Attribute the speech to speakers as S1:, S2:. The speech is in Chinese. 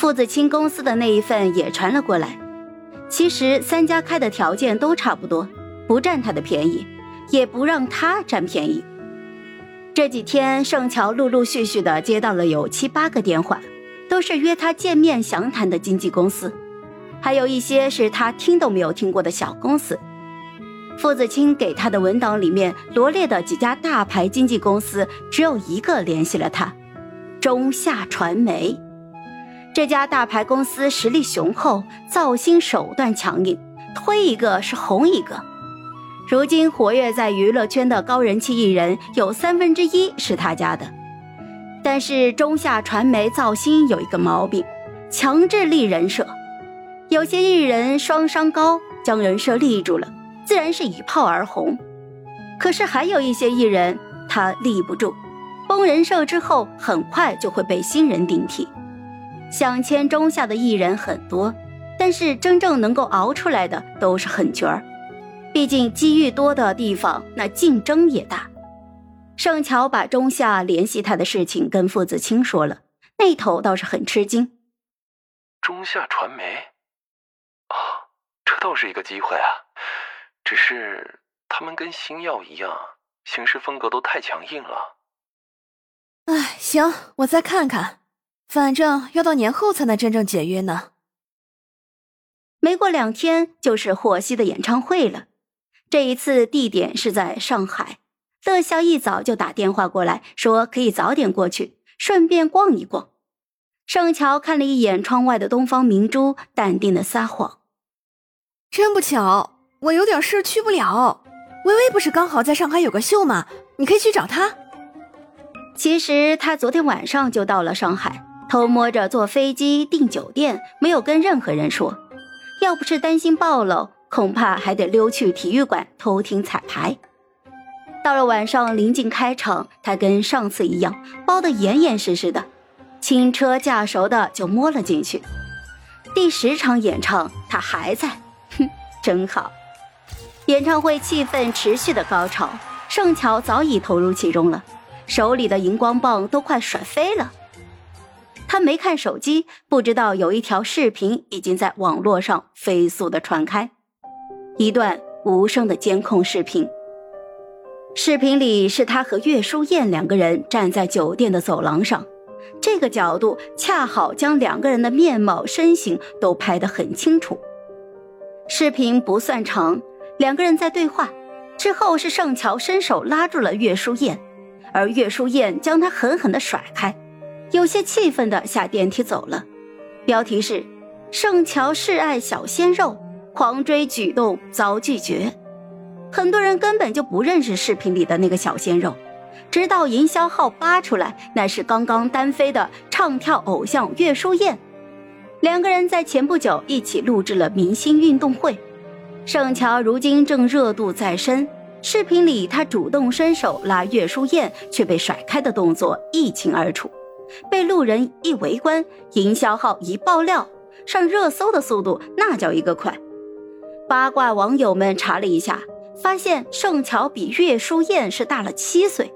S1: 父子清公司的那一份也传了过来。其实三家开的条件都差不多，不占他的便宜，也不让他占便宜。这几天，盛乔陆陆续续的接到了有七八个电话，都是约他见面详谈的经纪公司，还有一些是他听都没有听过的小公司。傅子清给他的文档里面罗列的几家大牌经纪公司，只有一个联系了他——中夏传媒。这家大牌公司实力雄厚，造星手段强硬，推一个是红一个。如今活跃在娱乐圈的高人气艺人有三分之一是他家的，但是中夏传媒造星有一个毛病，强制立人设。有些艺人双商高，将人设立住了，自然是一炮而红。可是还有一些艺人他立不住，崩人设之后，很快就会被新人顶替。想签中下的艺人很多，但是真正能够熬出来的都是狠角儿。毕竟机遇多的地方，那竞争也大。盛乔把中夏联系他的事情跟傅子清说了，那头倒是很吃惊。
S2: 中夏传媒，啊，这倒是一个机会啊。只是他们跟星耀一样，行事风格都太强硬了。
S3: 哎，行，我再看看，反正要到年后才能真正解约呢。
S1: 没过两天，就是霍希的演唱会了。这一次地点是在上海，乐笑一早就打电话过来，说可以早点过去，顺便逛一逛。盛乔看了一眼窗外的东方明珠，淡定的撒谎：“
S3: 真不巧，我有点事去不了。微微不是刚好在上海有个秀吗？你可以去找她。”
S1: 其实他昨天晚上就到了上海，偷摸着坐飞机订酒店，没有跟任何人说。要不是担心暴露。恐怕还得溜去体育馆偷听彩排。到了晚上，临近开场，他跟上次一样，包得严严实实的，轻车驾熟的就摸了进去。第十场演唱，他还在，哼，真好。演唱会气氛持续的高潮，盛乔早已投入其中了，手里的荧光棒都快甩飞了。他没看手机，不知道有一条视频已经在网络上飞速的传开。一段无声的监控视频。视频里是他和岳书燕两个人站在酒店的走廊上，这个角度恰好将两个人的面貌、身形都拍得很清楚。视频不算长，两个人在对话，之后是盛乔伸手拉住了岳书燕，而岳书燕将他狠狠地甩开，有些气愤地下电梯走了。标题是：盛乔示爱小鲜肉。狂追举动遭拒绝，很多人根本就不认识视频里的那个小鲜肉，直到营销号扒出来，那是刚刚单飞的唱跳偶像岳书燕，两个人在前不久一起录制了明星运动会。盛乔如今正热度在身，视频里他主动伸手拉岳书燕却被甩开的动作一清二楚，被路人一围观，营销号一爆料，上热搜的速度那叫一个快。八卦网友们查了一下，发现盛乔比岳书燕是大了七岁。